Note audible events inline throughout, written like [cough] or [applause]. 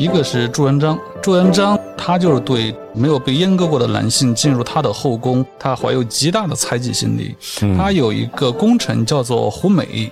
一个是朱元璋，朱元璋他就是对没有被阉割过的男性进入他的后宫，他怀有极大的猜忌心理。他有一个功臣叫做胡美，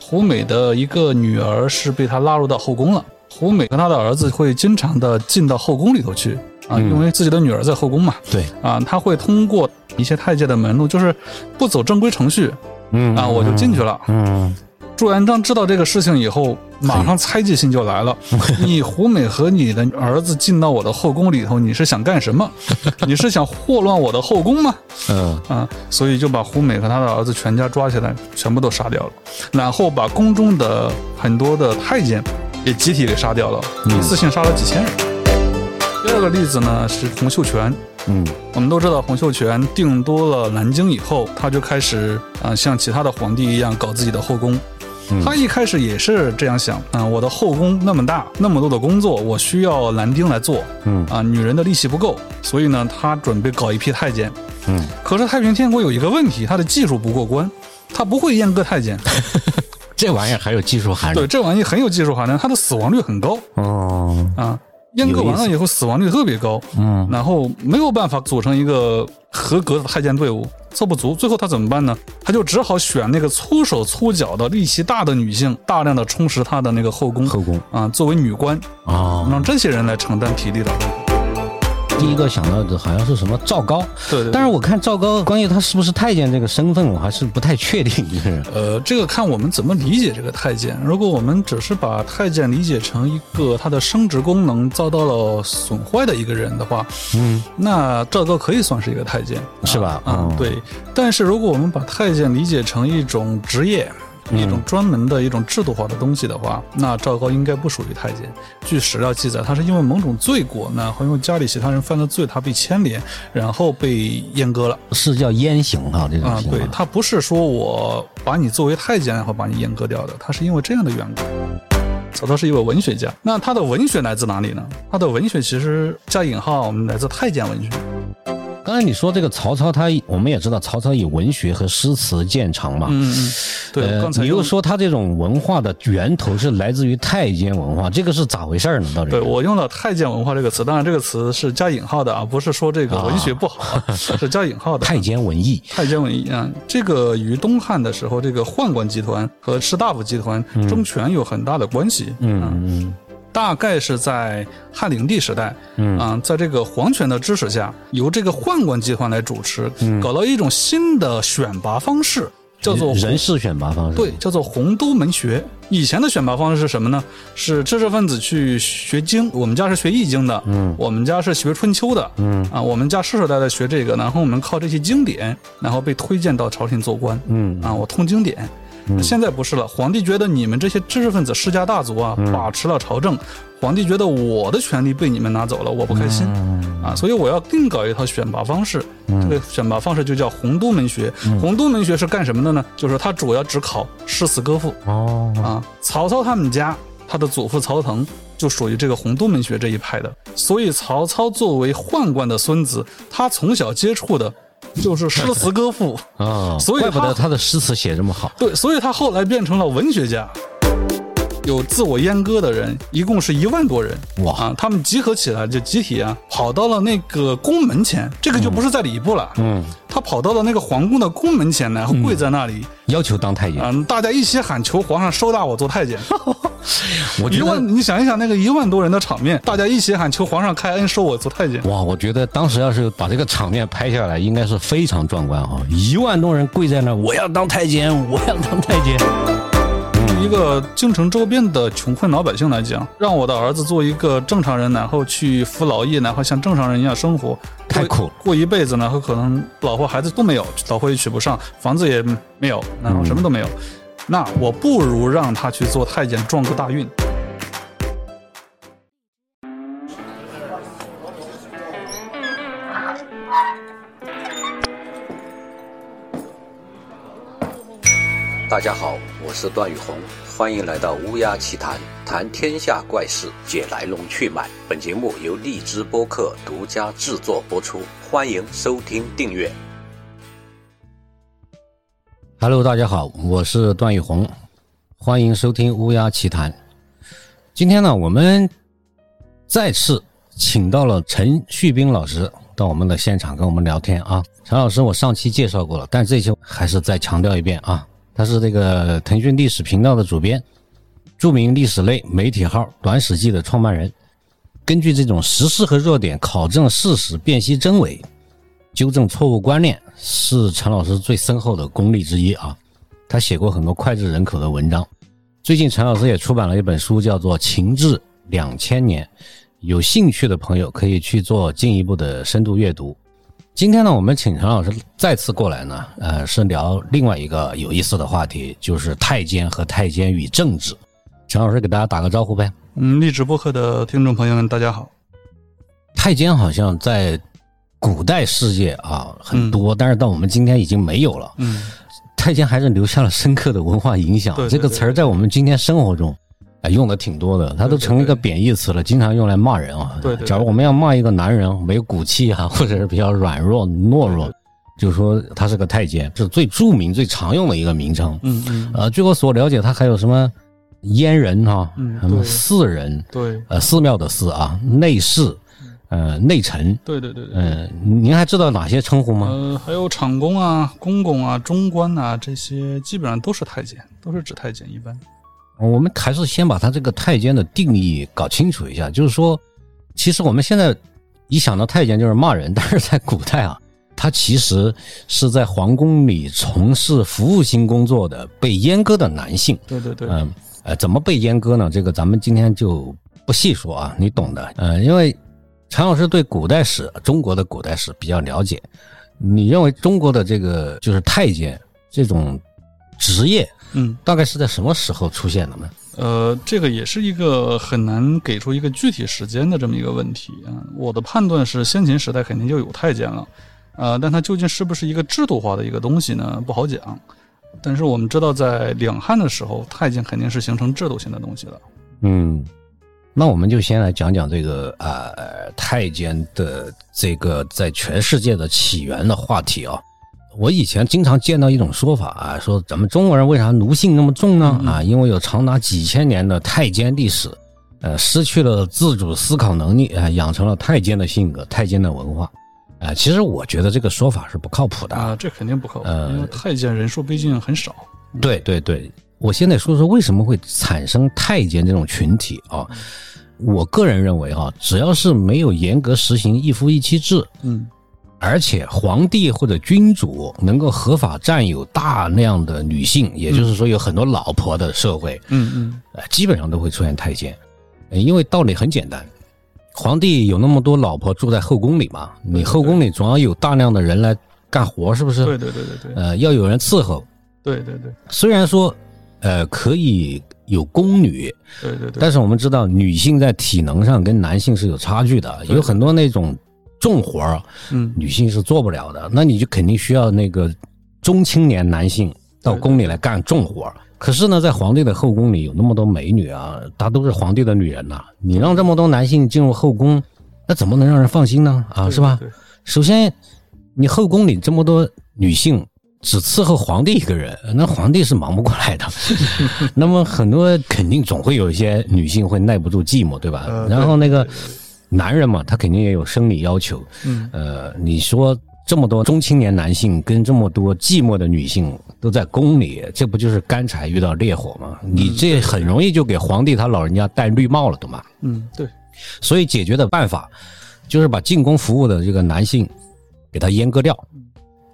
胡美的一个女儿是被他拉入到后宫了。胡美和他的儿子会经常的进到后宫里头去啊，因为自己的女儿在后宫嘛。对啊，他会通过一些太监的门路，就是不走正规程序，嗯啊，我就进去了。嗯，朱元璋知道这个事情以后，马上猜忌心就来了。[laughs] 你胡美和你的儿子进到我的后宫里头，你是想干什么？[laughs] 你是想祸乱我的后宫吗？嗯啊，所以就把胡美和他的儿子全家抓起来，全部都杀掉了，然后把宫中的很多的太监也集体给杀掉了，一次性杀了几千人。第二个例子呢是洪秀全，嗯我们都知道，洪秀全定都了南京以后，他就开始啊、像其他的皇帝一样搞自己的后宫。他一开始也是这样想啊、我的后宫那么大，那么多的工作，我需要男丁来做，嗯。啊，女人的力气不够，所以呢，他准备搞一批太监。嗯，可是太平天国有一个问题，他的技术不过关，他不会阉割太监。[laughs] 这玩意儿还有技术含量。对，这玩意很有技术含量，它的死亡率很高。哦，啊。阉割完了以后，死亡率特别高，嗯。然后没有办法组成一个合格的太监队伍，凑不足。最后他怎么办呢？他就只好选那个粗手粗脚的、力气大的女性，大量的充实他的那个后宫后宫啊，作为女官，哦，让这些人来承担体力的。第一个想到的好像是什么赵高，对对。但是我看赵高关于他是不是太监这个身份，我还是不太确定。就是呃，这个看我们怎么理解这个太监。如果我们只是把太监理解成一个他的生殖功能遭到了损坏的一个人的话，嗯，那赵高可以算是一个太监，是吧啊、哦对。但是如果我们把太监理解成一种职业，一种专门的一种制度化的东西的话，那赵高应该不属于太监。据史料记载，他是因为某种罪过，那或因为家里其他人犯了罪，他被牵连，然后被阉割了。是叫阉刑哈，这种啊，刑罚。对他不是说我把你作为太监然后把你阉割掉的，他是因为这样的缘故。曹操是一位文学家，那他的文学来自哪里呢？他的文学其实加引号，我们来自太监文学。刚才你说这个曹操，他我们也知道曹操以文学和诗词见长嘛。嗯嗯，对，呃刚才你又说他这种文化的源头是来自于太监文化，这个是咋回事儿呢？到底？对我用了“太监文化”这个词，当然这个词是加引号的啊，不是说这个文学不好，啊、[laughs] 是加引号的。太监文艺。太监文艺啊，这个与东汉的时候这个宦官集团和士大夫集团争权有很大的关系。嗯嗯大概是在汉灵帝时代，嗯啊，在这个皇权的支持下，由这个宦官集团来主持，搞到一种新的选拔方式，叫做人事选拔方式。对，叫做洪都门学。以前的选拔方式是什么呢？是知识分子去学经，我们家是学易经的，嗯，我们家是学春秋的，嗯啊，我们家世世代代学这个，然后我们靠这些经典，然后被推荐到朝廷做官，嗯啊，我通经典。现在不是了，皇帝觉得你们这些知识分子、世家大族啊，把持了朝政，皇帝觉得我的权利被你们拿走了，我不开心，啊，所以我要另搞一套选拔方式。这个选拔方式就叫洪都门学。洪都门学是干什么的呢？就是它主要只考诗词歌赋哦，啊。曹操他们家，他的祖父曹腾就属于这个洪都门学这一派的，所以曹操作为宦官的孙子，他从小接触的就是诗词歌赋。哦，[laughs] 所以怪不得他他的诗词写这么好。对，所以他后来变成了文学家。有自我阉割的人，一共是一万多人。哇啊，他们集合起来就集体啊，跑到了那个宫门前，这个就不是在礼部了。嗯，他跑到了那个皇宫的宫门前，然后跪在那里，要求当太监。啊，大家一起喊求皇上收纳我做太监。[laughs] [laughs] 我觉得一万，你想一想那个一万多人的场面，大家一起喊求皇上开恩收我做太监。哇，我觉得当时要是把这个场面拍下来，应该是非常壮观啊！一万多人跪在那，我要当太监，[laughs] 我要当太监。对一个京城周边的穷困老百姓来讲，让我的儿子做一个正常人，然后去服劳役，然后像正常人一样生活，太苦了过一辈子，然后可能老婆孩子都没有，老婆也娶不上，房子也没有，然后什么都没有，那我不如让他去做太监，撞个大运。大家好，我是段宇红，欢迎来到乌鸦奇谈，谈天下怪事，解来龙去脉。本节目由荔枝播客独家制作播出，欢迎收听订阅。Hello，大家好，我是段玉红，欢迎收听乌鸦奇谈。今天呢，我们再次请到了陈旭斌老师到我们的现场跟我们聊天啊。陈老师，我上期介绍过了，但这期还是再强调一遍啊，他是这个腾讯历史频道的主编，著名历史类媒体号《短史记》的创办人。根据这种时事和热点考证事实、辨析真伪、纠正错误观念，是陈老师最深厚的功力之一啊。他写过很多脍炙人口的文章。最近，陈老师也出版了一本书，叫做《情志两千年》，有兴趣的朋友可以去做进一步的深度阅读。今天呢，我们请陈老师再次过来呢，呃，是聊另外一个有意思的话题，就是太监和太监与政治。陈老师给大家打个招呼呗。嗯，励志播客的听众朋友们，大家好。太监好像在古代世界啊很多，但是到我们今天已经没有了。嗯。太监还是留下了深刻的文化影响。这个词儿在我们今天生活中，哎，用的挺多的。它都成了一个贬义词了，经常用来骂人啊。对。假如我们要骂一个男人没有骨气啊，[laughs] 或者是比较软弱懦弱，就说他是个太监，是最著名、最常用的一个名称。嗯嗯。呃，据我所了解，他还有什么阉人哈，什么寺人，对，呃，寺庙的寺啊，内侍。呃，内臣，对对对对，嗯，您还知道哪些称呼吗？呃，还有厂工啊、公公啊、中官啊，这些基本上都是太监，都是指太监。一般，我们还是先把他这个太监的定义搞清楚一下。就是说，其实我们现在一想到太监就是骂人，但是在古代啊，他其实是在皇宫里从事服务性工作的被阉割的男性。对对对，嗯，呃，怎么被阉割呢？这个咱们今天就不细说啊，你懂的。呃，因为。陈老师对古代史，中国的古代史比较了解。你认为中国的这个就是太监这种职业，嗯，大概是在什么时候出现的呢？呃，这个也是一个很难给出一个具体时间的这么一个问题啊。我的判断是，先秦时代肯定就有太监了，呃，但它究竟是不是一个制度化的一个东西呢？不好讲。但是我们知道，在两汉的时候，太监肯定是形成制度性的东西了。嗯。那我们就先来讲讲这个呃太监的这个在全世界的起源的话题啊。我以前经常见到一种说法啊，说咱们中国人为啥奴性那么重呢？啊，因为有长达几千年的太监历史，呃，失去了自主思考能力啊，养成了太监的性格、太监的文化。啊，其实我觉得这个说法是不靠谱的啊，这肯定不靠谱，因为太监人数毕竟很少。对对对。我现在说说为什么会产生太监这种群体啊？我个人认为啊，只要是没有严格实行一夫一妻制，嗯，而且皇帝或者君主能够合法占有大量的女性，也就是说有很多老婆的社会，嗯嗯，基本上都会出现太监，因为道理很简单，皇帝有那么多老婆住在后宫里嘛，你后宫里总要有大量的人来干活，是不是？对对对对对，呃，要有人伺候，对对对，虽然说。呃，可以有宫女，对对对，但是我们知道女性在体能上跟男性是有差距的，有很多那种重活儿，嗯，女性是做不了的，那你就肯定需要那个中青年男性到宫里来干重活儿。可是呢，在皇帝的后宫里有那么多美女啊，她都是皇帝的女人呐，你让这么多男性进入后宫，那怎么能让人放心呢？啊，是吧？首先，你后宫里这么多女性。只伺候皇帝一个人，那皇帝是忙不过来的。[laughs] [laughs] 那么很多肯定总会有一些女性会耐不住寂寞，对吧？然后那个男人嘛，他肯定也有生理要求。嗯，呃，你说这么多中青年男性跟这么多寂寞的女性都在宫里，这不就是干柴遇到烈火吗？你这很容易就给皇帝他老人家戴绿帽了，懂吗？嗯，对。所以解决的办法就是把进宫服务的这个男性给他阉割掉。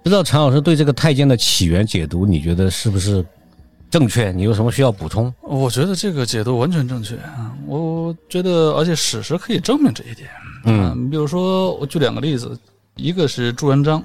不知道陈老师对这个太监的起源解读，你觉得是不是正确？你有什么需要补充？我觉得这个解读完全正确啊！我觉得，而且史实可以证明这一点。嗯，你比如说，我举两个例子，一个是朱元璋，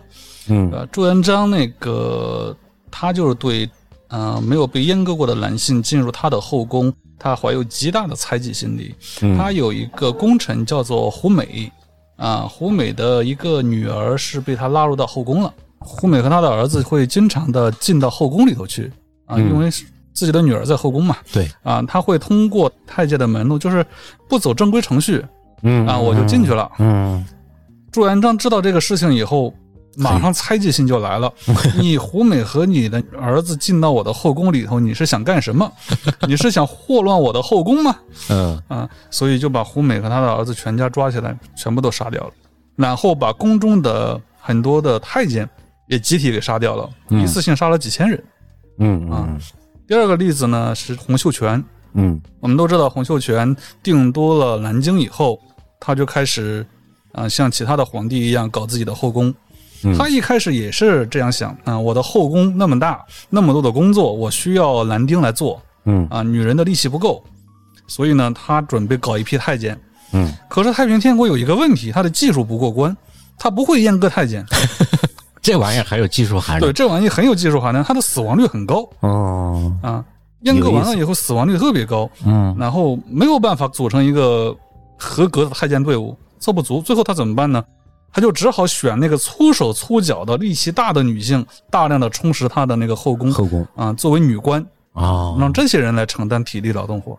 嗯，朱元璋那个他就是对，呃，没有被阉割过的男性进入他的后宫，他怀有极大的猜忌心理。他有一个功臣叫做胡美，啊，胡美的一个女儿是被他拉入到后宫了。胡美和他的儿子会经常的进到后宫里头去啊，因为自己的女儿在后宫嘛。对啊，他会通过太监的门路，就是不走正规程序，嗯啊，我就进去了。嗯，朱元璋知道这个事情以后，马上猜忌心就来了。[laughs] 你胡美和你的儿子进到我的后宫里头，你是想干什么？[laughs] 你是想祸乱我的后宫吗？嗯啊，所以就把胡美和他的儿子全家抓起来，全部都杀掉了，然后把宫中的很多的太监也集体给杀掉了，一次性杀了几千人。嗯啊嗯第二个例子呢是洪秀全，嗯我们都知道洪秀全定都了南京以后，他就开始啊、像其他的皇帝一样搞自己的后宫。嗯他一开始也是这样想啊，我的后宫那么大，那么多的工作，我需要男丁来做嗯啊，女人的力气不够，所以呢，他准备搞一批太监。嗯，可是太平天国有一个问题，他的技术不过关，他不会阉割太监。[laughs] 这玩意儿还有技术含量对，这玩意很有技术含量，它的死亡率很高哦，啊，阉割完了以后死亡率特别高。嗯然后没有办法组成一个合格的太监队伍，凑不足。最后他怎么办呢？他就只好选那个粗手粗脚的、力气大的女性，大量的充实他的那个后宫后宫啊，作为女官，哦，让这些人来承担体力劳动活。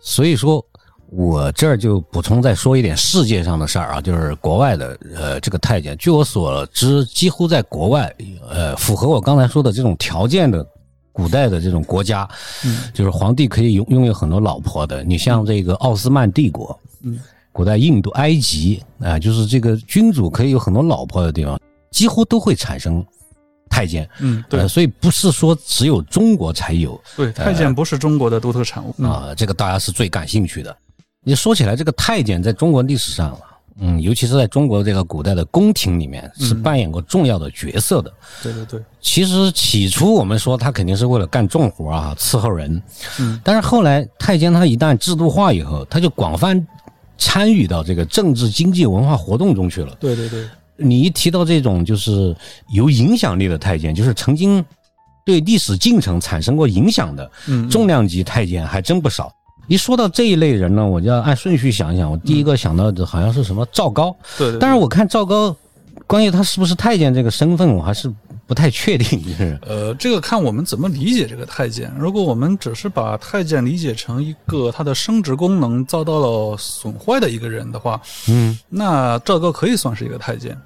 所以说，我这儿就补充再说一点世界上的事儿啊，就是国外的呃这个太监，据我所知，几乎在国外呃符合我刚才说的这种条件的。古代的这种国家，嗯就是皇帝可以拥拥有很多老婆的。你像这个奥斯曼帝国，嗯，古代印度、埃及啊、就是这个君主可以有很多老婆的地方，几乎都会产生太监。嗯，对呃，所以不是说只有中国才有，对，太监不是中国的独特产物啊、这个大家是最感兴趣的。你说起来，这个太监在中国历史上，嗯，尤其是在中国这个古代的宫廷里面，是扮演过重要的角色的。对对对，其实起初我们说他肯定是为了干重活啊，伺候人，嗯，但是后来太监他一旦制度化以后，他就广泛参与到这个政治、经济、文化活动中去了。对对对，你一提到这种就是有影响力的太监，就是曾经对历史进程产生过影响的，嗯，重量级太监还真不少。一说到这一类人呢，我就要按顺序想一想。我第一个想到的好像是什么赵高，对对，但是我看赵高，关于他是不是太监这个身份，我还是不太确定。就是呃，这个看我们怎么理解这个太监。如果我们只是把太监理解成一个他的生殖功能遭到了损坏的一个人的话，嗯，那赵高可以算是一个太监，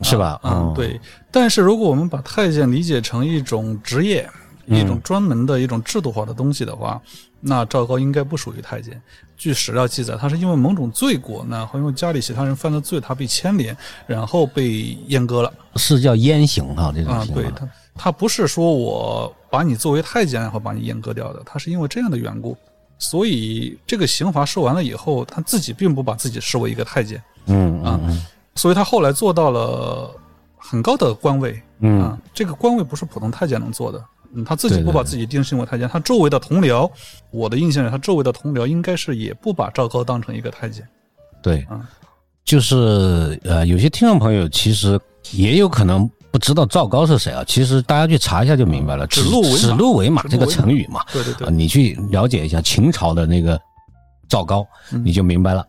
是吧？嗯哦，对。但是如果我们把太监理解成一种职业，嗯一种专门的一种制度化的东西的话，那赵高应该不属于太监。据史料记载，他是因为某种罪过，然后因为家里其他人犯了罪，他被牵连，然后被阉割了是叫阉刑啊，这种啊。刑罚。对他，他不是说我把你作为太监然后把你阉割掉的，他是因为这样的缘故。所以这个刑罚受完了以后，他自己并不把自己视为一个太监，嗯啊所以他后来做到了很高的官位，嗯啊，这个官位不是普通太监能做的。嗯，他自己不把自己定性为太监，他周围的同僚，我的印象里，他周围的同僚应该是也不把赵高当成一个太监。对嗯，就是呃，有些听众朋友其实也有可能不知道赵高是谁啊。其实大家去查一下就明白了，指鹿为马指鹿为马这个成语嘛，对对对啊，，你去了解一下秦朝的那个赵高，嗯你就明白了。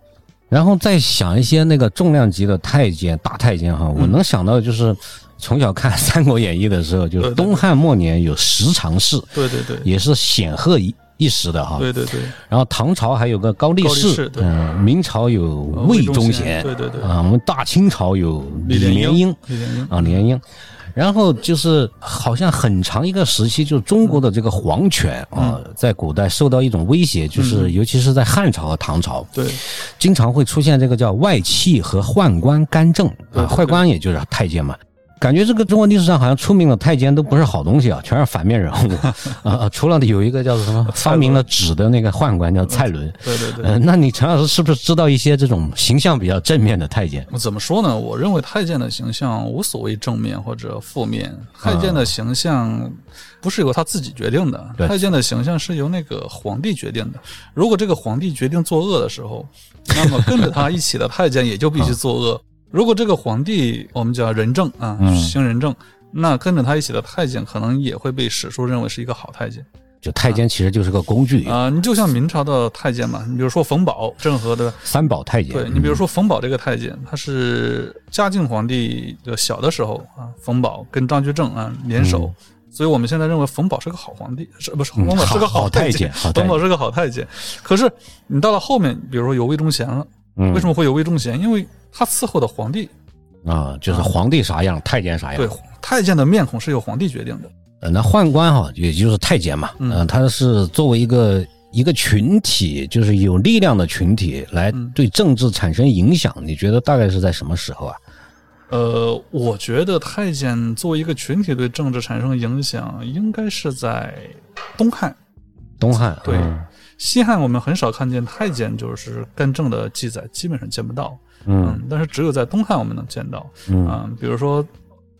然后再想一些那个重量级的太监、大太监哈，我嗯能想到的就是从小看《三国演义》的时候，就是东汉末年有十常侍，对对对，也是显赫一一时的哈。对对对，然后唐朝还有个高力士嗯，明朝有魏忠贤，对对对，啊，我们大清朝有李莲莲英，李莲英。啊，李莲英。然后就是好像很长一个时期，就是中国的这个皇权啊，在古代受到一种威胁，就是尤其是在汉朝和唐朝，对。经常会出现这个叫外戚和宦官干政啊，宦官也就是太监嘛。感觉这个中国历史上好像出名的太监都不是好东西啊，全是反面人物 [laughs] 啊啊！除了有一个叫做什么发明了纸的那个宦官叫蔡伦，对对对。呃，那你陈老师是不是知道一些这种形象比较正面的太监？怎么说呢？我认为太监的形象无所谓正面或者负面，太监的形象不是由他自己决定的，对太监的形象是由那个皇帝决定的。如果这个皇帝决定作恶的时候，那么跟着他一起的太监也就必须作恶。如果这个皇帝我们叫仁政啊，嗯行仁政，那跟着他一起的太监可能也会被史书认为是一个好太监就太监其实就是个工具，啊。你就像明朝的太监嘛，你比如说冯保，郑和的三宝太监。对你比如说冯保这个太监，他是嘉靖皇帝的小的时候啊，冯保跟张居正啊联手，所以我们现在认为冯保是个好皇帝，是不是？嗯冯保是个好太太监好太监冯保是个好太监。可是你到了后面，比如说有魏忠贤了，嗯为什么会有魏忠贤？因为他伺候的皇帝啊，就是皇帝啥样，太监啥样。对，太监的面孔是由皇帝决定的。呃，那宦官哈，也就是太监嘛，嗯、他是作为一个一个群体，就是有力量的群体，来对政治产生影响。你觉得大概是在什么时候啊？呃，我觉得太监作为一个群体对政治产生影响，应该是在东汉。东汉对，西汉我们很少看见太监就是干政的记载，基本上见不到。嗯，但是只有在东汉我们能见到。嗯，比如说。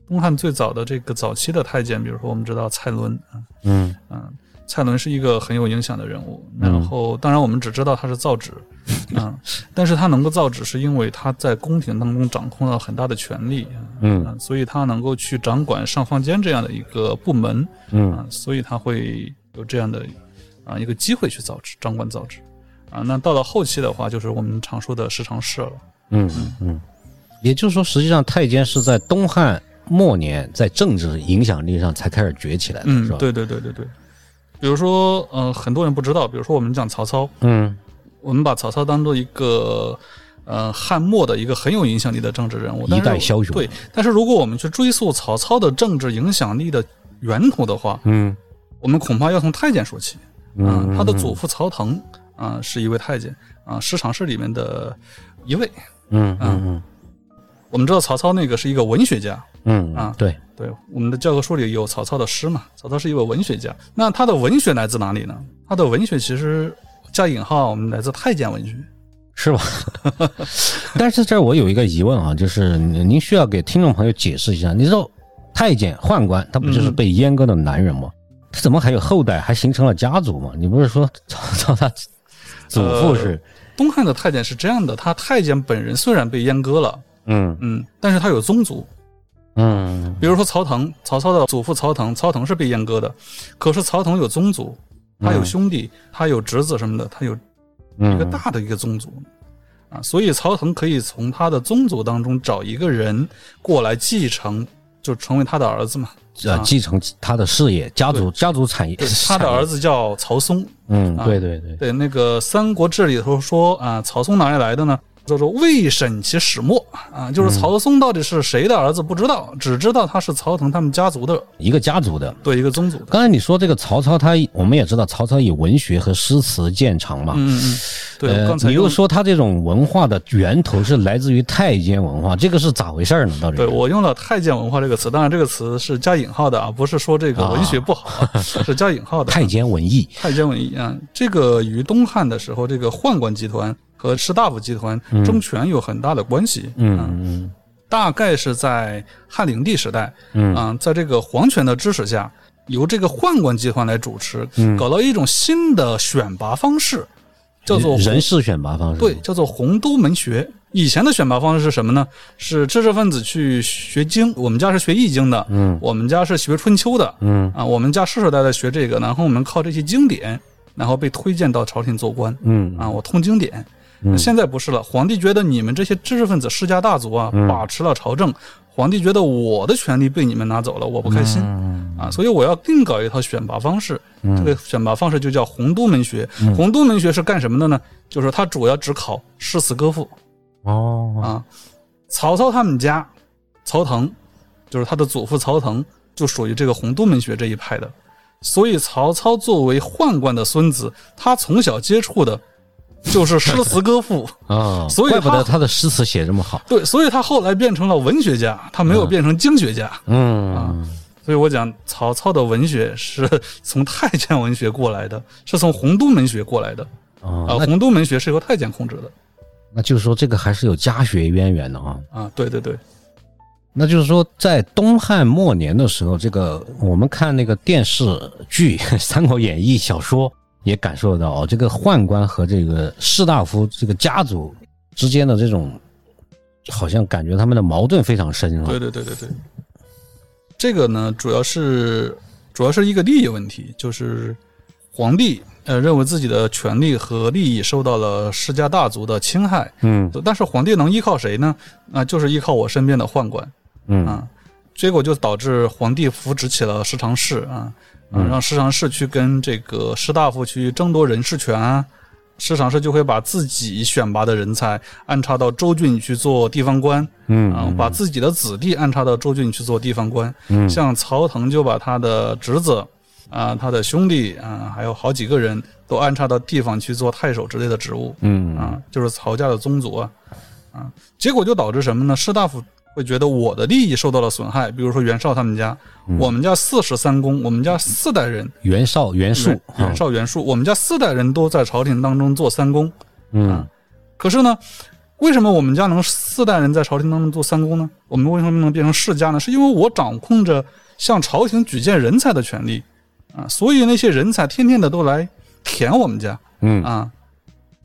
东汉最早的这个早期的太监，比如说我们知道蔡伦，嗯嗯，蔡伦是一个很有影响的人物。然后，当然我们只知道他是造纸，[laughs] 嗯，但是他能够造纸，是因为他在宫廷当中掌控了很大的权力，嗯，所以他能够去掌管上方间这样的一个部门，嗯，所以他会有这样的啊一个机会去造纸，掌管造纸，啊，那到了后期的话，就是我们常说的十常侍了，嗯嗯嗯，也就是说，实际上太监是在东汉。末年在政治影响力上才开始崛起来的，是吧？对对对对对。比如说，呃，很多人不知道，比如说我们讲曹操，嗯，我们把曹操当做一个呃汉末的一个很有影响力的政治人物，一代枭雄。对，但是如果我们去追溯曹操的政治影响力的源头的话，嗯，我们恐怕要从太监说起。嗯，他的祖父曹腾啊是一位太监啊，十常侍里面的一位。嗯嗯嗯。我们知道曹操那个是一个文学家。嗯啊，对对，我们的教科书里有曹操的诗嘛？曹操是一位文学家，那他的文学来自哪里呢？他的文学其实加引号，我们来自太监文学，是吧？[laughs] 但是这儿我有一个疑问啊，就是您需要给听众朋友解释一下，你知道太监宦官他不就是被阉割的男人吗？他怎么还有后代，还形成了家族嘛？你不是说 [laughs] 曹操他祖父是东汉的太监是这样的，他太监本人虽然被阉割了，嗯嗯，但是他有宗族。嗯，比如说曹腾，曹操的祖父曹腾，曹腾是被阉割的，可是曹腾有宗族，他有兄弟，他有侄子什么的，他有一个大的一个宗族啊，所以曹腾可以从他的宗族当中找一个人过来继承，就成为他的儿子嘛，啊，继承他的事业，家族家族产业。他的儿子叫曹嵩，嗯，对对对，对那个《三国志》里头说啊，曹嵩哪里来的呢？叫做未审其始末啊，就是曹嵩到底是谁的儿子不知道，只知道他是曹腾他们家族的一个家族的，对一个宗族。刚才你说这个曹操，他我们也知道曹操以文学和诗词见长嘛，嗯嗯，对。你又说他这种文化的源头是来自于太监文化，这个是咋回事呢？到底？对我用了太监文化这个词，当然这个词是加引号的啊，不是说这个文学不好，[laughs] 是加引号的。太监文艺，太监文艺啊，这个于东汉的时候这个宦官集团。和士大夫集团争权有很大的关系。嗯嗯，大概是在汉灵帝时代，嗯，在这个皇权的支持下，由这个宦官集团来主持，搞到一种新的选拔方式，叫做人事选拔方式。对，叫做洪都门学。以前的选拔方式是什么呢？是知识分子去学经，我们家是学易经的，嗯，我们家是学春秋的，嗯啊，我们家世世代代学这个，然后我们靠这些经典，然后被推荐到朝廷做官，嗯啊，我通经典。现在不是了，皇帝觉得你们这些知识分子世家大族啊，把持了朝政，皇帝觉得我的权利被你们拿走了，我不开心啊，所以我要另搞一套选拔方式。这个选拔方式就叫洪都门学。洪都门学是干什么的呢？就是它主要只考诗词歌赋。哦啊，曹操他们家，曹腾，就是他的祖父曹腾，就属于这个洪都门学这一派的。所以曹操作为宦官的孙子，他从小接触的。就是诗词歌赋啊，[laughs] 所以怪不得他的诗词写这么好。对，所以他后来变成了文学家，他没有变成经学家。嗯啊，所以我讲曹操的文学是从太监文学过来的，是从洪都门学过来的啊。洪都门学是由太监控制的，那就是说这个还是有家学渊源的啊。啊，对对对，那就是说在东汉末年的时候，这个我们看那个电视剧《[laughs] 三国演义》小说。也感受到哦，这个宦官和这个士大夫这个家族之间的这种，好像感觉他们的矛盾非常深，啊？对对对对对。这个呢，主要是主要是一个利益问题，就是皇帝呃认为自己的权利和利益受到了世家大族的侵害，嗯，但是皇帝能依靠谁呢？啊，就是依靠我身边的宦官，嗯啊，结果就导致皇帝扶植起了十常侍啊。嗯，让市常侍去跟这个士大夫去争夺人事权啊，市场是就会把自己选拔的人才安插到州郡去做地方官，嗯啊，把自己的子弟安插到州郡去做地方官。嗯，像曹腾就把他的侄子啊、他的兄弟啊，还有好几个人都安插到地方去做太守之类的职务。嗯啊，就是曹家的宗族啊，啊，结果就导致什么呢？士大夫会觉得我的利益受到了损害，比如说袁绍他们家，我们家四十三公，我们家四代人，袁绍、袁术袁，绍、袁术，我们家四代人都在朝廷当中做三公，嗯。可是呢，为什么我们家能四代人在朝廷当中做三公呢？我们为什么能变成世家呢？是因为我掌控着向朝廷举荐人才的权利啊，所以那些人才天天的都来填我们家嗯。啊。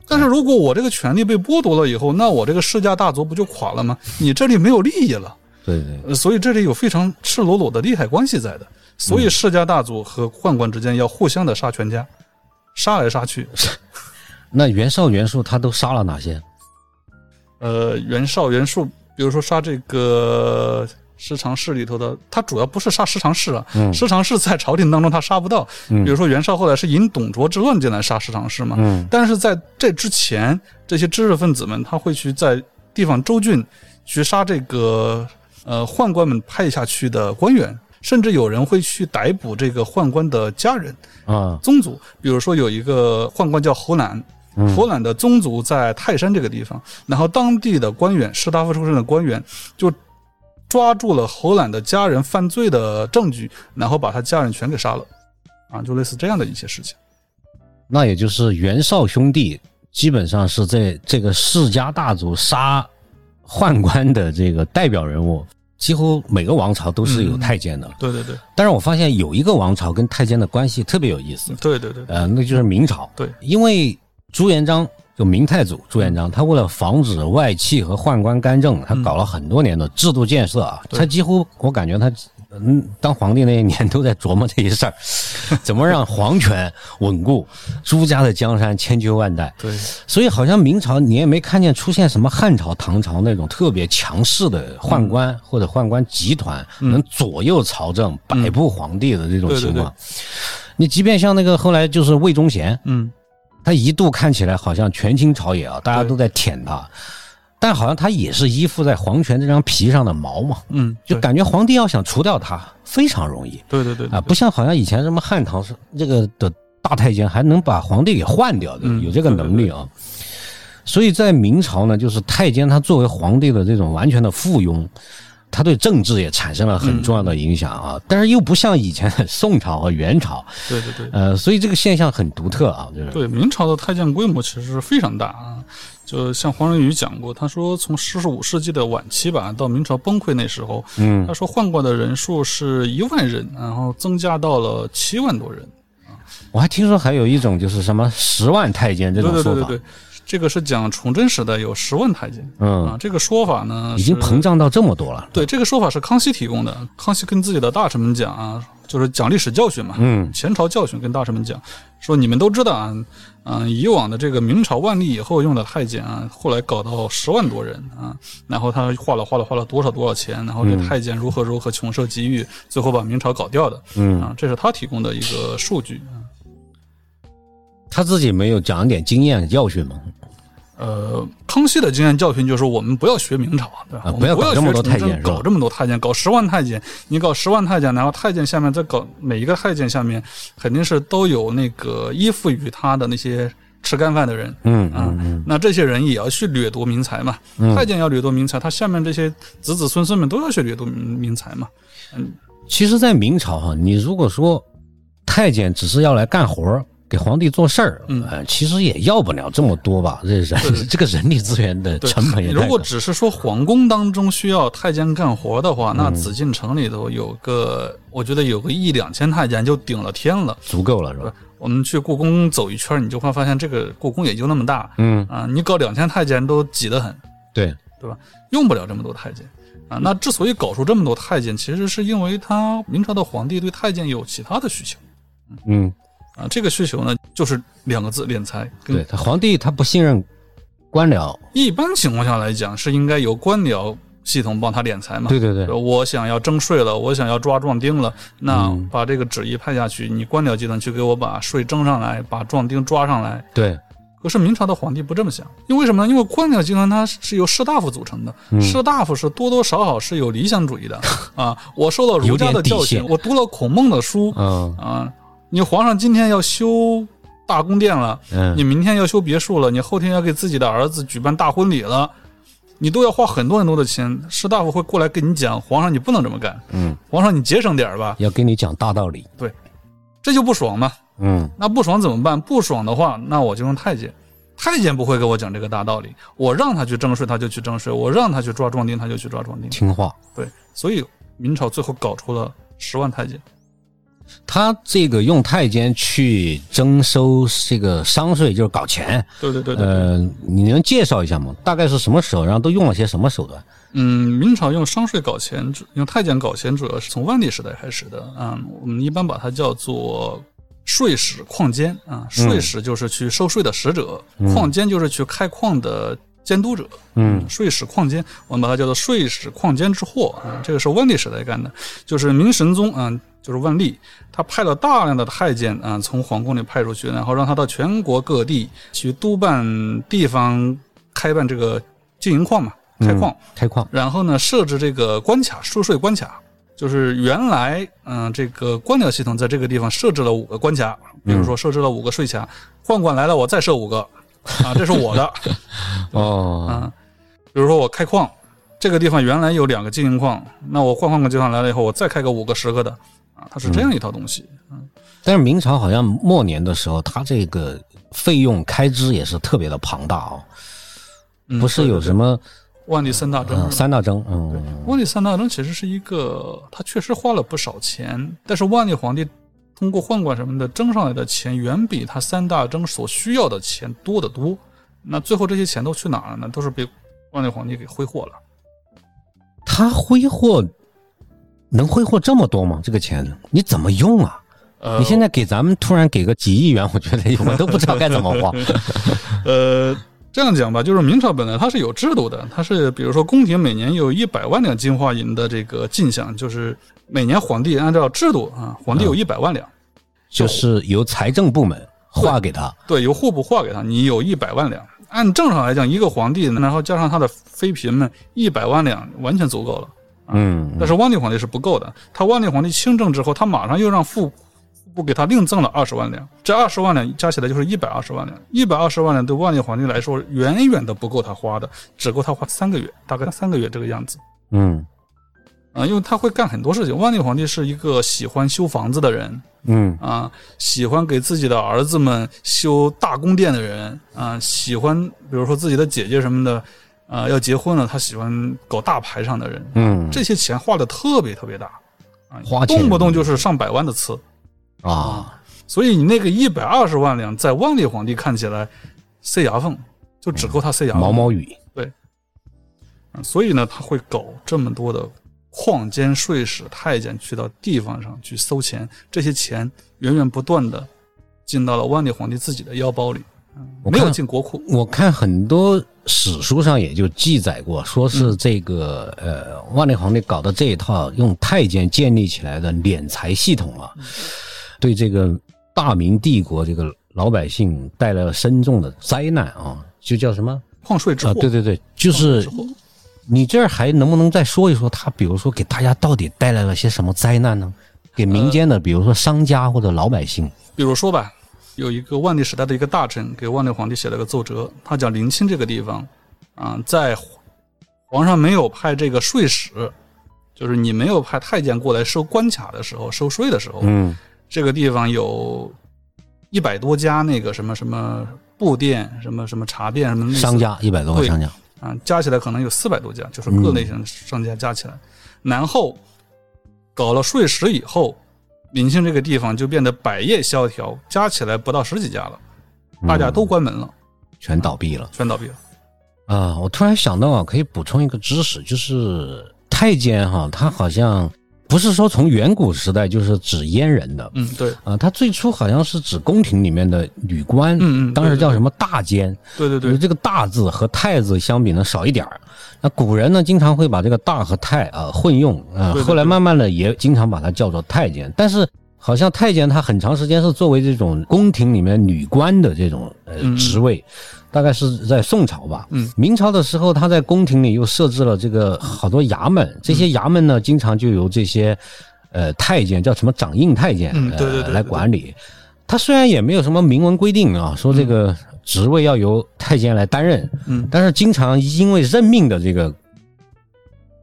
但是如果我这个权利被剥夺了以后，那我这个世家大族不就垮了吗？你这里没有利益了，对对，呃所以这里有非常赤裸裸的利害关系在的。所以世家大族和宦官之间要互相的杀全家，杀来杀去。[laughs] 那袁绍、袁术他都杀了哪些？呃，袁绍、袁术，比如说杀这个十常侍里头的，他主要不是杀十常侍啊，十常侍在朝廷当中他杀不到。比如说袁绍后来是引董卓之乱进来杀十常侍嘛，嗯。但是在这之前，这些知识分子们他会去在地方州郡去杀这个呃宦官们派下去的官员，甚至有人会去逮捕这个宦官的家人。啊，宗族，比如说有一个宦官叫侯览，侯览的宗族在泰山这个地方，然后当地的官员，士大夫出身的官员就抓住了侯览的家人犯罪的证据，然后把他家人全给杀了，啊，就类似这样的一些事情。那也就是袁绍兄弟基本上是这这个世家大族杀宦官的这个代表人物，几乎每个王朝都是有太监的。对对对但是我发现有一个王朝跟太监的关系特别有意思，对对对，呃，那就是明朝。对因为朱元璋就明太祖朱元璋，他为了防止外戚和宦官干政，他搞了很多年的制度建设啊。他几乎我感觉他，嗯，当皇帝那一年都在琢磨这些事儿，[laughs] 怎么让皇权稳固，朱家的江山千秋万代。对。所以好像明朝你也没看见出现什么汉朝、唐朝那种特别强势的宦官、或者宦官集团能左右朝政、摆布皇帝的这种对对情况。你即便像那个后来就是魏忠贤，嗯，他一度看起来好像权倾朝野啊，大家都在舔他，但好像他也是依附在皇权这张皮上的毛嘛，嗯，就感觉皇帝要想除掉他非常容易。对对对啊，不像好像以前什么汉唐是这个的大太监还能把皇帝给换掉的，嗯有这个能力啊。所以在明朝呢，就是太监他作为皇帝的这种完全的附庸，他对政治也产生了很重要的影响啊。但是又不像以前宋朝和元朝，对对对。呃，所以这个现象很独特啊，就是对明朝的太监规模其实是非常大啊，就像黄仁宇讲过，他说从十五世纪的晚期吧，到明朝崩溃那时候，嗯他说宦官的人数是一万人，然后增加到了七万多人。我还听说还有一种就是什么十万太监这种说法，对对对对，这个是讲崇祯时代有十万太监嗯啊，这个说法呢已经膨胀到这么多了。对，这个说法是康熙提供的。康熙跟自己的大臣们讲啊，就是讲历史教训嘛，嗯，前朝教训跟大臣们讲，说你们都知道啊，嗯、以往的这个明朝万历以后用的太监啊，后来搞到十万多人啊，然后他花了花了花了多少多少钱，然后这太监如何如何穷奢极欲，最后把明朝搞掉的，嗯啊，这是他提供的一个数据啊。他自己没有讲一点经验教训吗？呃，康熙的经验教训就是我们不要学明朝啊，对吧？不不要搞这么学多太监搞这么多太监，搞十万太监，你搞十万太监，然后太监下面再搞每一个太监下面肯定是都有那个依附于他的那些吃干饭的人，嗯啊，那这些人也要去掠夺民财嘛，太监要掠夺民财，他下面这些子子孙孙们都要去掠夺民民财嘛，嗯。其实，在明朝哈，你如果说太监只是要来干活儿给皇帝做事儿，嗯呃，其实也要不了这么多吧？这人 [laughs] 这个人力资源的，成本也如果只是说皇宫当中需要太监干活的话，嗯那紫禁城里头有个，我觉得有个一两千太监就顶了天了。足够了，是吧？我们去故宫走一圈，你就会发现这个故宫也就那么大，嗯，啊，你搞两千太监都挤得很，对，对吧？用不了这么多太监啊。那之所以搞出这么多太监，其实是因为他明朝的皇帝对太监有其他的需求嗯，啊。这个需求呢，就是两个字：敛财。对他皇帝他不信任官僚，一般情况下来讲，是应该由官僚系统帮他敛财嘛。对对对，我想要征税了，我想要抓壮丁了，那嗯把这个旨意派下去，你官僚集团去给我把税征上来，把壮丁抓上来，对，可是明朝的皇帝不这么想，因为什么呢？因为官僚集团它是由士大夫组成的，士大夫是多多少少是有理想主义的 [laughs] 啊。我受了儒家的教训，我读了孔孟的书，嗯啊，你皇上今天要修大宫殿了，嗯你明天要修别墅了，你后天要给自己的儿子举办大婚礼了，你都要花很多很多的钱。士大夫会过来跟你讲，皇上你不能这么干，嗯，皇上你节省点吧，要跟你讲大道理，对这就不爽嘛。嗯那不爽怎么办？不爽的话，那我就用太监。太监不会给我讲这个大道理，我让他去征税，他就去征税；我让他去抓壮丁，他就去抓壮丁。听话。对，所以明朝最后搞出了十万太监。他这个用太监去征收这个商税，就是搞钱。对对对对。呃，你能介绍一下吗？大概是什么时候？然后都用了些什么手段？嗯，明朝用商税搞钱，用太监搞钱，主要是从万历时代开始的。嗯，我们一般把它叫做税使矿监啊。税使就是去收税的使者，矿监就是去开矿的监督者。嗯，税使矿监，我们把它叫做税使矿监之祸啊。这个是万历时代干的，就是明神宗啊，就是万历，他派了大量的太监啊，从皇宫里派出去，然后让他到全国各地去督办地方开办这个经营矿嘛，开矿。开矿。然后呢，设置这个关卡收税关卡，就是原来嗯、这个官僚系统在这个地方设置了五个关卡，比如说设置了五个税卡，宦官来了我再设五个，啊，这是我的 [laughs] 哦，啊。比如说我开矿，这个地方原来有两个金银矿，那我换换个地方来了以后，我再开个五个十个的啊，它是这样一套东西。嗯但是明朝好像末年的时候，它这个费用开支也是特别的庞大哦，嗯不是有什么万历三大征嗯三大征，嗯万历三大征其实是一个，他确实花了不少钱，但是万历皇帝通过宦官什么的征上来的钱，远比他三大征所需要的钱多得多。那最后这些钱都去哪儿了呢？都是被万历皇帝给挥霍了。他挥霍能挥霍这么多吗？这个钱你怎么用啊？呃，你现在给咱们突然给个几亿元，我觉得我都不知道该怎么花。[laughs] 呃，这样讲吧，就是明朝本来它是有制度的，它是比如说宫廷每年有一百万两金花银的这个进项，就是每年皇帝按照制度啊，皇帝有一百万两，就是由财政部门划给他，对，由户部划给他，你有一百万两。按正常来讲，一个皇帝，然后加上他的妃嫔们，一百万两完全足够了。嗯，但是万历皇帝是不够的，他万历皇帝亲政之后，他马上又让户户部给他另赠了二十万两，这二十万两加起来就是一百二十万两，一百二十万两对万历皇帝来说远远的不够他花的，只够他花三个月，大概三个月这个样子。嗯啊，因为他会干很多事情。万历皇帝是一个喜欢修房子的人嗯啊，喜欢给自己的儿子们修大宫殿的人啊，喜欢比如说自己的姐姐什么的啊要结婚了，他喜欢搞大排场的人，嗯，这些钱花的特别特别大啊，花动不动就是上百万的次。啊，所以你那个一百二十万两，在万历皇帝看起来塞牙缝，就只够他塞牙缝。毛毛雨，对所以呢，他会搞这么多的矿监、税使、太监去到地方上去搜钱，这些钱源源不断的进到了万历皇帝自己的腰包里，嗯没有进国库。我看很多史书上也就记载过，说是这个、呃万历皇帝搞的这一套用太监建立起来的敛财系统啊，对这个大明帝国这个老百姓带来了深重的灾难啊，就叫什么啊？矿税之祸，对对对，就是你这儿还能不能再说一说他，比如说给大家到底带来了些什么灾难呢？给民间的，比如说商家或者老百姓，比如说吧，有一个万历时代的一个大臣给万历皇帝写了个奏折，他讲临清这个地方啊，在皇上没有派这个税使，就是你没有派太监过来收关卡的时候，收税的时候，嗯这个地方有一百多家那个什么什么布店、什么什么茶店、什么类似商家一百多个对商家，啊，加起来可能有四百多家，就是各类型的商家加起来。然后搞了税使以后，临清这个地方就变得百业萧条，加起来不到十几家了，大家都关门了，全倒闭了。全倒闭了。啊，我突然想到啊，可以补充一个知识，就是太监哈，他好像不是说从远古时代就是指阉人的。嗯，对，啊，他最初好像是指宫廷里面的女官，嗯嗯当时叫什么大监，对对对，这个大字和太字相比呢少一点儿。那古人呢，经常会把这个大和太啊混用啊，后来慢慢的也经常把它叫做太监，但是。好像太监他很长时间是作为这种宫廷里面女官的这种呃嗯。职位，大概是在宋朝吧。嗯，明朝的时候，他在宫廷里又设置了这个好多衙门，这些衙门呢，经常就由这些呃太监叫什么掌印太监嗯对对对来管理。他虽然也没有什么明文规定啊，说这个职位要由太监来担任，嗯。但是经常因为任命的这个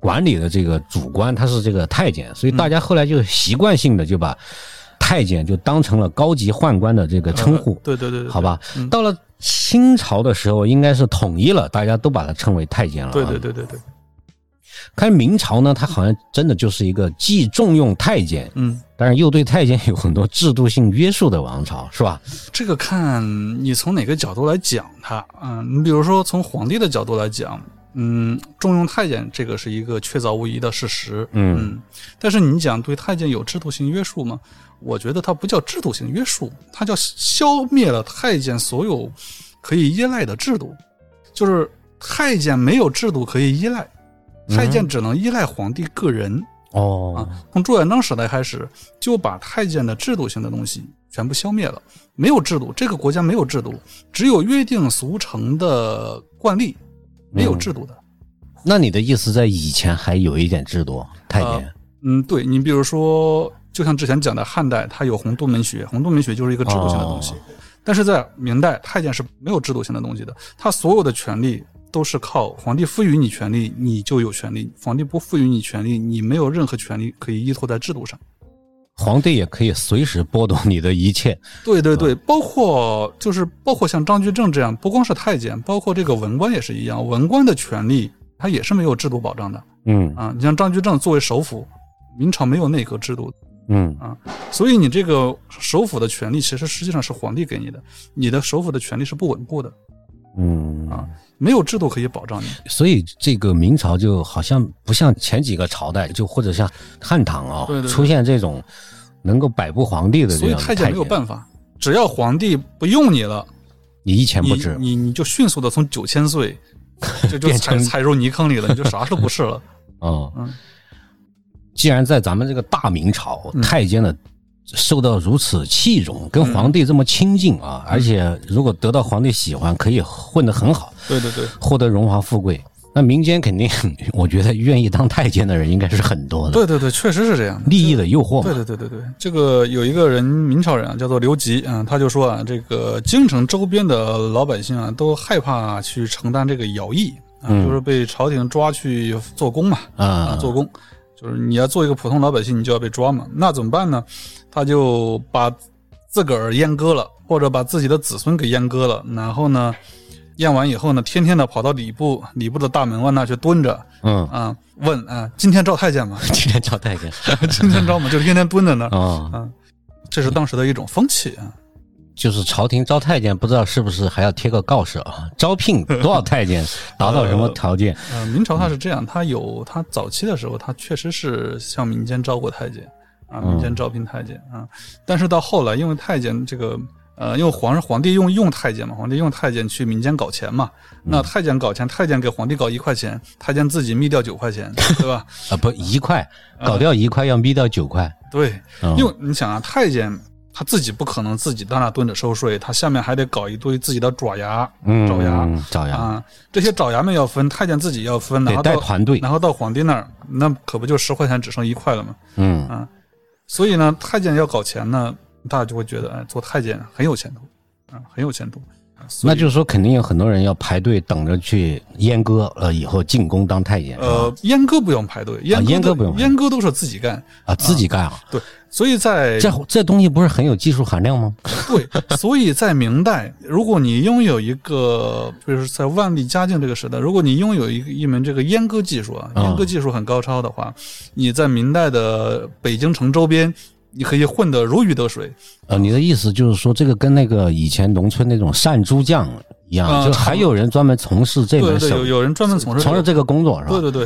管理的这个主官他是这个太监，所以大家后来就习惯性的就把太监就当成了高级宦官的这个称呼，对对对对，好吧？嗯到了清朝的时候，应该是统一了，大家都把它称为太监了、啊。对对对对对，看明朝呢，它好像真的就是一个既重用太监，嗯，但是又对太监有很多制度性约束的王朝，是吧？这个看你从哪个角度来讲它，嗯，你比如说从皇帝的角度来讲，嗯，重用太监这个是一个确凿无疑的事实，嗯嗯，但是你讲对太监有制度性约束吗？我觉得它不叫制度性约束，它叫消灭了太监所有可以依赖的制度，就是太监没有制度可以依赖，太监只能依赖皇帝个人。哦，啊，从朱元璋时代开始，就把太监的制度性的东西全部消灭了，没有制度，这个国家没有制度，只有约定俗成的惯例，没有制度的。那你的意思在以前还有一点制度，太监？嗯，对你比如说，就像之前讲的汉代，它有洪都门学，洪都门学就是一个制度性的东西，哦但是在明代，太监是没有制度性的东西的，他所有的权利都是靠皇帝赋予你权利，你就有权利；皇帝不赋予你权利，你没有任何权利可以依托在制度上。皇帝也可以随时剥夺你的一切。对对对，包括就是包括像张居正这样，不光是太监，包括这个文官也是一样，文官的权利他也是没有制度保障的。嗯。啊。你像张居正作为首辅，明朝没有内阁制度，嗯。啊所以你这个首辅的权利其实实际上是皇帝给你的，你的首辅的权利是不稳固的，嗯。啊没有制度可以保障你。所以这个明朝就好像不像前几个朝代，就或者像汉唐啊、对对对出现这种能够摆布皇帝的这所以样的太监没有，办法，只要皇帝不用你了，你一钱不值。你你就迅速的从九千岁就就变成踩踩入泥坑里了，你就啥都不是了。[laughs] 哦，嗯既然在咱们这个大明朝，嗯太监的受到如此器重，跟皇帝这么亲近嗯啊，而且如果得到皇帝喜欢，可以混得很好，对对对。获得荣华富贵。那民间肯定，我觉得愿意当太监的人应该是很多的，对对对，确实是这样。利益的诱惑对嘛。对对对对，这个有一个人，明朝人啊，叫做刘吉啊、他就说啊，这个京城周边的老百姓啊，都害怕去承担这个徭役啊，嗯就是被朝廷抓去做工嘛啊，啊，做工，就是你要做一个普通老百姓，你就要被抓嘛。那怎么办呢？他就把自个儿阉割了，或者把自己的子孙给阉割了，然后呢，验完以后呢，天天的跑到礼部礼部的大门外那去蹲着嗯，啊，问啊，今天招太监吗？今天招太监今天招吗？就是天天蹲在那儿。啊，这是当时的一种风气啊。就是朝廷招太监，不知道是不是还要贴个告示啊？招聘多少太监，[laughs] 达到什么条件？呃，明朝他是这样，他有他早期的时候，他确实是向民间招过太监啊，民间招聘太监啊。但是到后来，因为太监这个呃，因为皇上皇帝用用太监嘛，皇帝用太监去民间搞钱嘛，那太监搞钱，太监给皇帝搞一块钱，太监自己密掉九块钱，对吧？[laughs] 啊，不一块，搞掉一块要密掉九块。对，嗯因为你想啊，太监他自己不可能自己在那蹲着收税，他下面还得搞一堆自己的爪牙、嗯，爪牙。爪牙，啊，这些爪牙们要分，太监自己要分，然得后到带团队。然后到皇帝那儿，那可不就十块钱只剩一块了吗？嗯啊，所以呢，太监要搞钱呢，大家就会觉得，哎，做太监很有前途，啊，很有前途。那就是说，肯定有很多人要排队等着去阉割呃以后进宫当太监。呃，阉割不用排队，阉割阉割不用排队阉割都是自己干。啊，自己干啊，对，所以在这这东西不是很有技术含量吗？[laughs] 对，所以在明代，如果你拥有一个，比如说在万历嘉靖这个时代，如果你拥有一一门这个阉割技术啊，嗯阉割技术很高超的话，你在明代的北京城周边，你可以混得如鱼得水。呃，你的意思就是说，这个跟那个以前农村那种善猪匠一样，啊就还有人专门从事这对对，有有人专门从事从事这个工作是吧？对对对，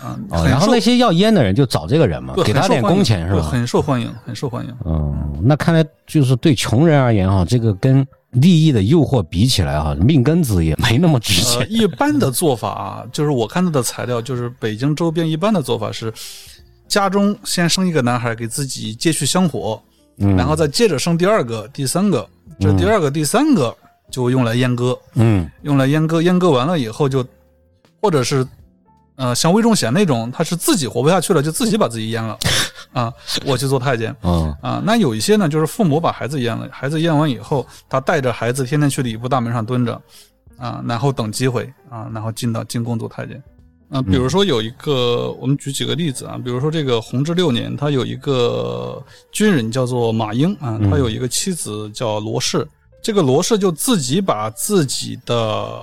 啊，哦，然后那些要烟的人就找这个人嘛，给他点工钱是吧？很受欢迎，很受欢迎。嗯，那看来就是对穷人而言哈，这个跟利益的诱惑比起来哈，命根子也没那么值呃，钱。一般的做法啊，就是我看到的材料，就是北京周边一般的做法是，家中先生一个男孩给自己接续香火，嗯。然后再接着生第二个、第三个，这第二个、第三个就用来阉割，嗯。用来阉割，阉割完了以后就，或者是，呃，像魏忠贤那种，他是自己活不下去了，就自己把自己阉了，[laughs] 啊，我去做太监。嗯。啊，那有一些呢，就是父母把孩子阉了，孩子阉完以后，他带着孩子天天去礼部大门上蹲着，啊，然后等机会啊，然后进到进宫做太监。啊，比如说有一个，我们举几个例子啊，比如说这个弘治六年，他有一个军人叫做马英啊，他有一个妻子叫罗氏，这个罗氏就自己把自己的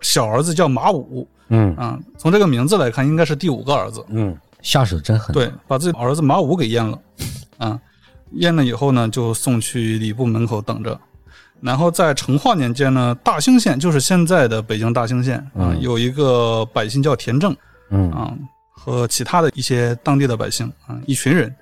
小儿子叫马武嗯啊，从这个名字来看，应该是第五个儿子，嗯，下手真狠。对，把自己儿子马武给阉了，啊，阉了以后呢，就送去礼部门口等着。然后在成化年间呢，大兴县就是现在的北京大兴县啊，嗯有一个百姓叫田正嗯啊，和其他的一些当地的百姓啊，一群人，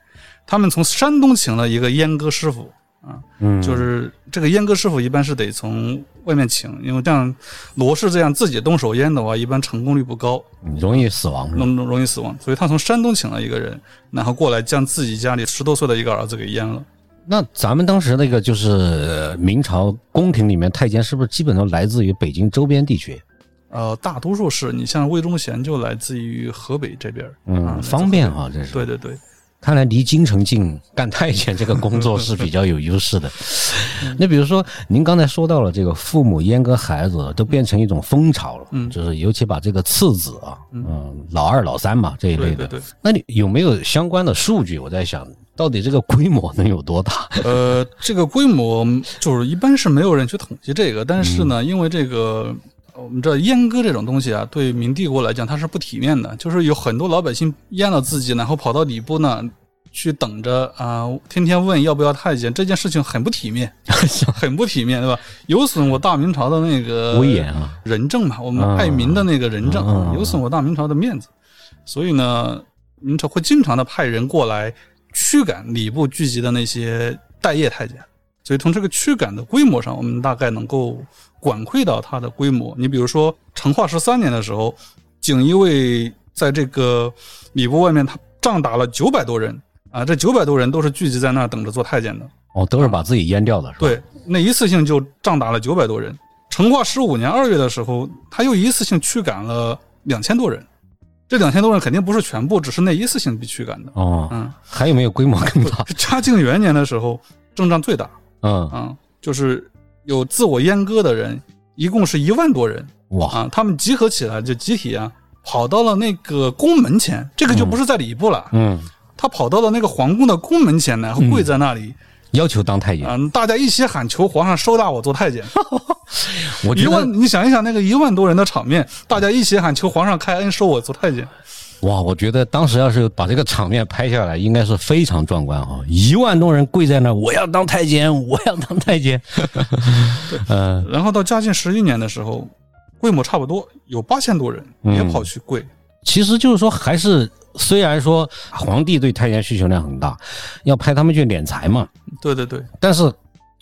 他们从山东请了一个阉割师傅啊，嗯，就是这个阉割师傅一般是得从外面请，因为这样罗氏这样自己动手阉的话，一般成功率不高。容易死亡？容容易死亡，所以他从山东请了一个人，然后过来将自己家里十多岁的一个儿子给阉了。那咱们当时那个就是呃明朝宫廷里面太监，是不是基本都来自于北京周边地区？呃，大多数是你像魏忠贤就来自于河北这边嗯，方便啊，这是。对对对，看来离京城近，干太监这个工作是比较有优势的。那比如说，您刚才说到了这个父母阉割孩子，都变成一种风潮了，嗯就是尤其把这个次子啊，嗯，老二、老三嘛这一类的。对对对。那你有没有相关的数据？我在想，到底这个规模能有多大？[laughs] 呃，这个规模就是一般是没有人去统计这个，但是呢，因为这个我们知道阉割这种东西啊，对明帝国来讲它是不体面的，就是有很多老百姓阉了自己，然后跑到礼部呢。去等着啊、天天问要不要太监，这件事情很不体面，[laughs] 很不体面，对吧？有损我大明朝的那个威严啊！仁政嘛，我们嗯爱民的那个仁政，有损我大明朝的面子。所以呢，明朝会经常的派人过来驱赶礼部聚集的那些待业太监。所以从这个驱赶的规模上，我们大概能够管窥到它的规模。你比如说，成化十三年的时候，锦衣卫在这个礼部外面，他仗打了九百多人啊，这九百多人都是聚集在那儿等着做太监的。哦，都是把自己阉掉的，是吧？对，那一次性就仗打了九百多人。成化十五年二月的时候，他又一次性驱赶了两千多人。这两千多人肯定不是全部，只是那一次性被驱赶的。哦，嗯，还有没有规模更大？[laughs] 嘉靖元年的时候，阵仗最大。嗯，嗯，就是有自我阉割的人，一共是一万多人。哇，啊，他们集合起来就集体啊，跑到了那个宫门前，这个就不是在礼部了，嗯，他跑到了那个皇宫的宫门前，然后跪在那里，要求当太监，啊，大家一起喊求皇上收纳我做太监。[laughs] 一 [laughs] 我觉得万，你想一想那个一万多人的场面，大家一起喊求皇上开恩收我做太监。哇，我觉得当时要是把这个场面拍下来，应该是非常壮观啊！一万多人跪在那儿，我要当太监，我要当太监。[laughs] 呃，然后到嘉靖十一年的时候，规模差不多有八千多人嗯也跑去跪。其实就是说，还是虽然说皇帝对太监需求量很大，要派他们去敛财嘛，对对对，但是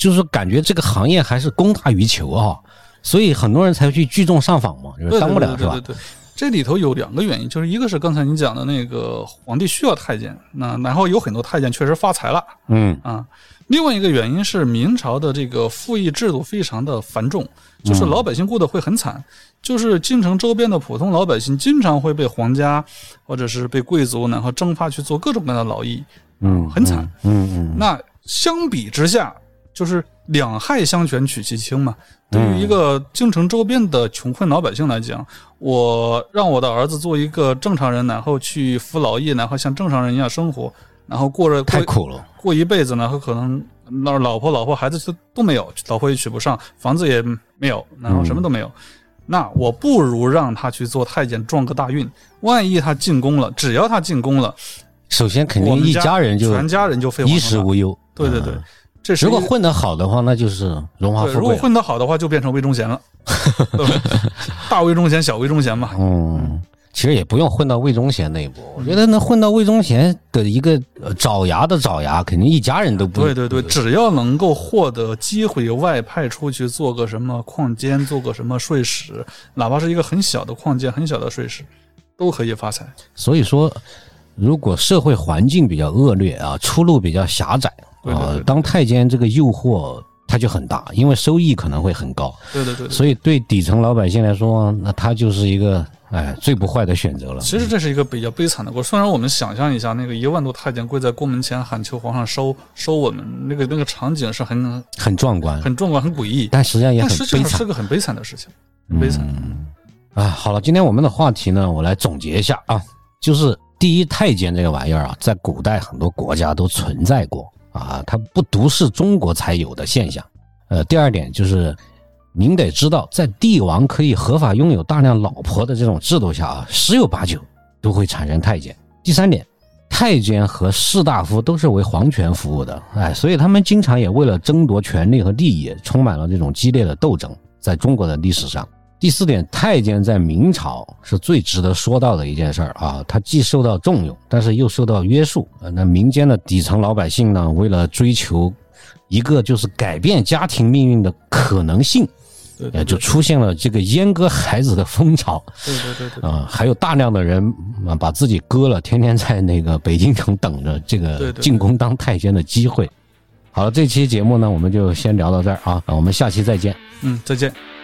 就是感觉这个行业还是供大于求啊，所以很多人才去聚众上访嘛，就是对当不了是吧对对对？对对。这里头有两个原因，就是一个是刚才你讲的那个皇帝需要太监，那然后有很多太监确实发财了嗯啊。另外一个原因是明朝的这个赋役制度非常的繁重，就是老百姓过得会很惨，就是京城周边的普通老百姓经常会被皇家或者是被贵族然后征发去做各种各样的劳役，嗯，很惨。嗯嗯那相比之下，就是两害相权取其轻嘛。对于一个京城周边的穷困老百姓来讲，我让我的儿子做一个正常人，然后去服劳役，然后像正常人一样生活，然后过着过太苦了。过一辈子呢，可能那老婆、老婆、孩子都都没有，老婆也娶不上，房子也没有，然后什么都没有。那我不如让他去做太监，撞个大运。万一他进宫了，只要他进宫了，首先肯定一家家人就全家人就废衣。食无忧。对对对嗯，这是如果混得好的话，那就是荣华富贵，如果。混得好的话，就变成魏忠贤了，[laughs] 对吧大魏忠贤、小魏忠贤嘛。嗯，其实也不用混到魏忠贤那一步，我觉得能混到魏忠贤的一个呃爪牙的爪牙，肯定一家人都不对对对，只要能够获得机会外派出去做个什么矿监，做个什么税使，哪怕是一个很小的矿监、很小的税使，都可以发财。所以说，如果社会环境比较恶劣啊，出路比较狭窄，呃，对对对当太监这个诱惑它就很大，因为收益可能会很高，对对对对。所以对底层老百姓来说，那他就是一个哎最不坏的选择了。其实这是一个比较悲惨的故事。虽然我们想象一下，那个一万多太监跪在宫门前喊求皇上收收我们，那个那个场景是很很壮观，很壮观、很诡异，但实际上也很悲惨是。个很悲惨的事情，很悲惨。啊，好了，今天我们的话题呢，我来总结一下啊，就是第一，太监这个玩意儿啊，在古代很多国家都存在过啊，它不独是中国才有的现象。呃，第二点就是，您得知道，在帝王可以合法拥有大量老婆的这种制度下啊，十有八九都会产生太监。第三点，太监和士大夫都是为皇权服务的，哎，所以他们经常也为了争夺权力和利益，充满了这种激烈的斗争，在中国的历史上。第四点，太监在明朝是最值得说到的一件事儿啊，他既受到重用，但是又受到约束。呃，那民间的底层老百姓呢，为了追求一个就是改变家庭命运的可能性，呃，就出现了这个阉割孩子的风潮。对对对对啊、还有大量的人啊把自己割了，天天在那个北京城等着这个进宫当太监的机会。好了，这期节目呢，我们就先聊到这儿啊，啊我们下期再见。嗯，再见。嗯